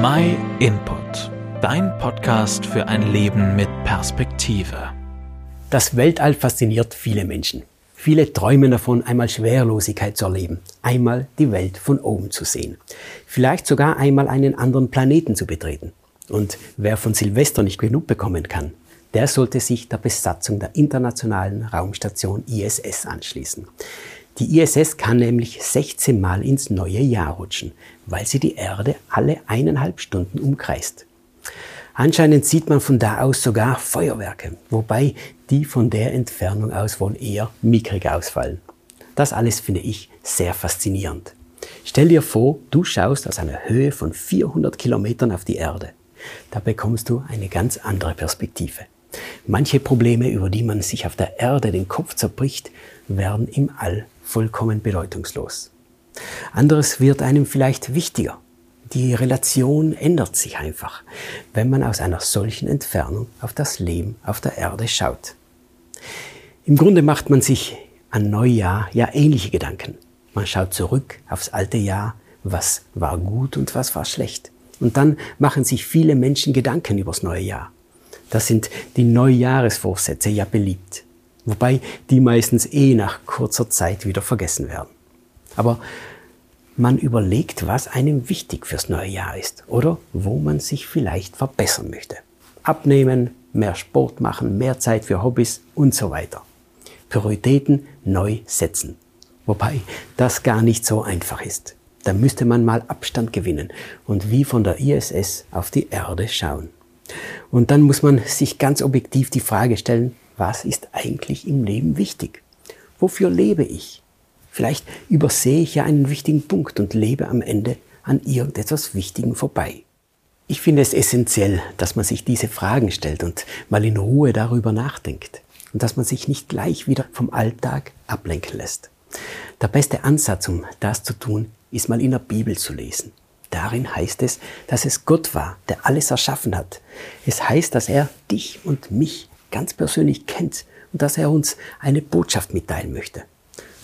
My Input, dein Podcast für ein Leben mit Perspektive. Das Weltall fasziniert viele Menschen. Viele träumen davon, einmal Schwerlosigkeit zu erleben, einmal die Welt von oben zu sehen, vielleicht sogar einmal einen anderen Planeten zu betreten. Und wer von Silvester nicht genug bekommen kann, der sollte sich der Besatzung der internationalen Raumstation ISS anschließen. Die ISS kann nämlich 16 Mal ins neue Jahr rutschen, weil sie die Erde alle eineinhalb Stunden umkreist. Anscheinend sieht man von da aus sogar Feuerwerke, wobei die von der Entfernung aus wohl eher mickrig ausfallen. Das alles finde ich sehr faszinierend. Stell dir vor, du schaust aus einer Höhe von 400 Kilometern auf die Erde. Da bekommst du eine ganz andere Perspektive. Manche Probleme, über die man sich auf der Erde den Kopf zerbricht, werden im All vollkommen bedeutungslos. Anderes wird einem vielleicht wichtiger. Die Relation ändert sich einfach, wenn man aus einer solchen Entfernung auf das Leben auf der Erde schaut. Im Grunde macht man sich an Neujahr ja ähnliche Gedanken. Man schaut zurück aufs alte Jahr, was war gut und was war schlecht. Und dann machen sich viele Menschen Gedanken übers neue Jahr. Da sind die Neujahresvorsätze ja beliebt wobei die meistens eh nach kurzer Zeit wieder vergessen werden. Aber man überlegt, was einem wichtig fürs neue Jahr ist oder wo man sich vielleicht verbessern möchte. Abnehmen, mehr Sport machen, mehr Zeit für Hobbys und so weiter. Prioritäten neu setzen. Wobei das gar nicht so einfach ist. Da müsste man mal Abstand gewinnen und wie von der ISS auf die Erde schauen. Und dann muss man sich ganz objektiv die Frage stellen, was ist eigentlich im Leben wichtig? Wofür lebe ich? Vielleicht übersehe ich ja einen wichtigen Punkt und lebe am Ende an irgendetwas Wichtigem vorbei. Ich finde es essentiell, dass man sich diese Fragen stellt und mal in Ruhe darüber nachdenkt und dass man sich nicht gleich wieder vom Alltag ablenken lässt. Der beste Ansatz, um das zu tun, ist mal in der Bibel zu lesen. Darin heißt es, dass es Gott war, der alles erschaffen hat. Es heißt, dass er dich und mich ganz persönlich kennt und dass er uns eine Botschaft mitteilen möchte.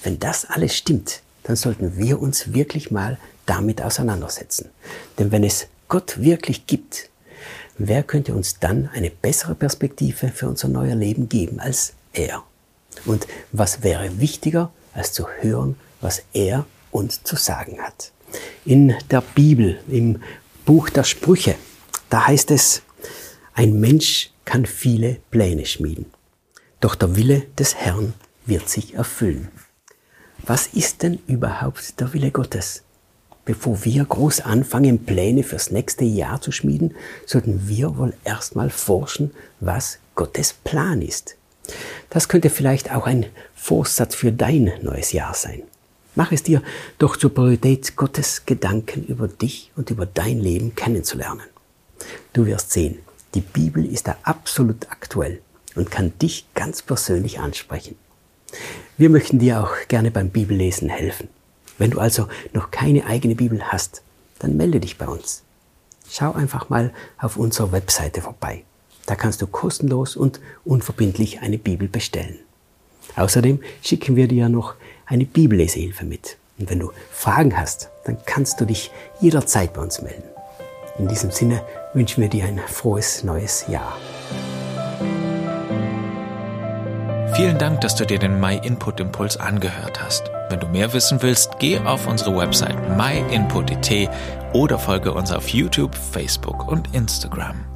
Wenn das alles stimmt, dann sollten wir uns wirklich mal damit auseinandersetzen. Denn wenn es Gott wirklich gibt, wer könnte uns dann eine bessere Perspektive für unser neues Leben geben als er? Und was wäre wichtiger, als zu hören, was er uns zu sagen hat? In der Bibel, im Buch der Sprüche, da heißt es, ein Mensch kann viele Pläne schmieden. Doch der Wille des Herrn wird sich erfüllen. Was ist denn überhaupt der Wille Gottes? Bevor wir groß anfangen, Pläne fürs nächste Jahr zu schmieden, sollten wir wohl erstmal forschen, was Gottes Plan ist. Das könnte vielleicht auch ein Vorsatz für dein neues Jahr sein. Mach es dir doch zur Priorität, Gottes Gedanken über dich und über dein Leben kennenzulernen. Du wirst sehen, die Bibel ist da absolut aktuell und kann dich ganz persönlich ansprechen. Wir möchten dir auch gerne beim Bibellesen helfen. Wenn du also noch keine eigene Bibel hast, dann melde dich bei uns. Schau einfach mal auf unserer Webseite vorbei. Da kannst du kostenlos und unverbindlich eine Bibel bestellen. Außerdem schicken wir dir noch eine Bibellesehilfe mit. Und wenn du Fragen hast, dann kannst du dich jederzeit bei uns melden. In diesem Sinne wünschen wir dir ein frohes neues Jahr. Vielen Dank, dass du dir den My Input Impuls angehört hast. Wenn du mehr wissen willst, geh auf unsere Website myinput.it oder folge uns auf YouTube, Facebook und Instagram.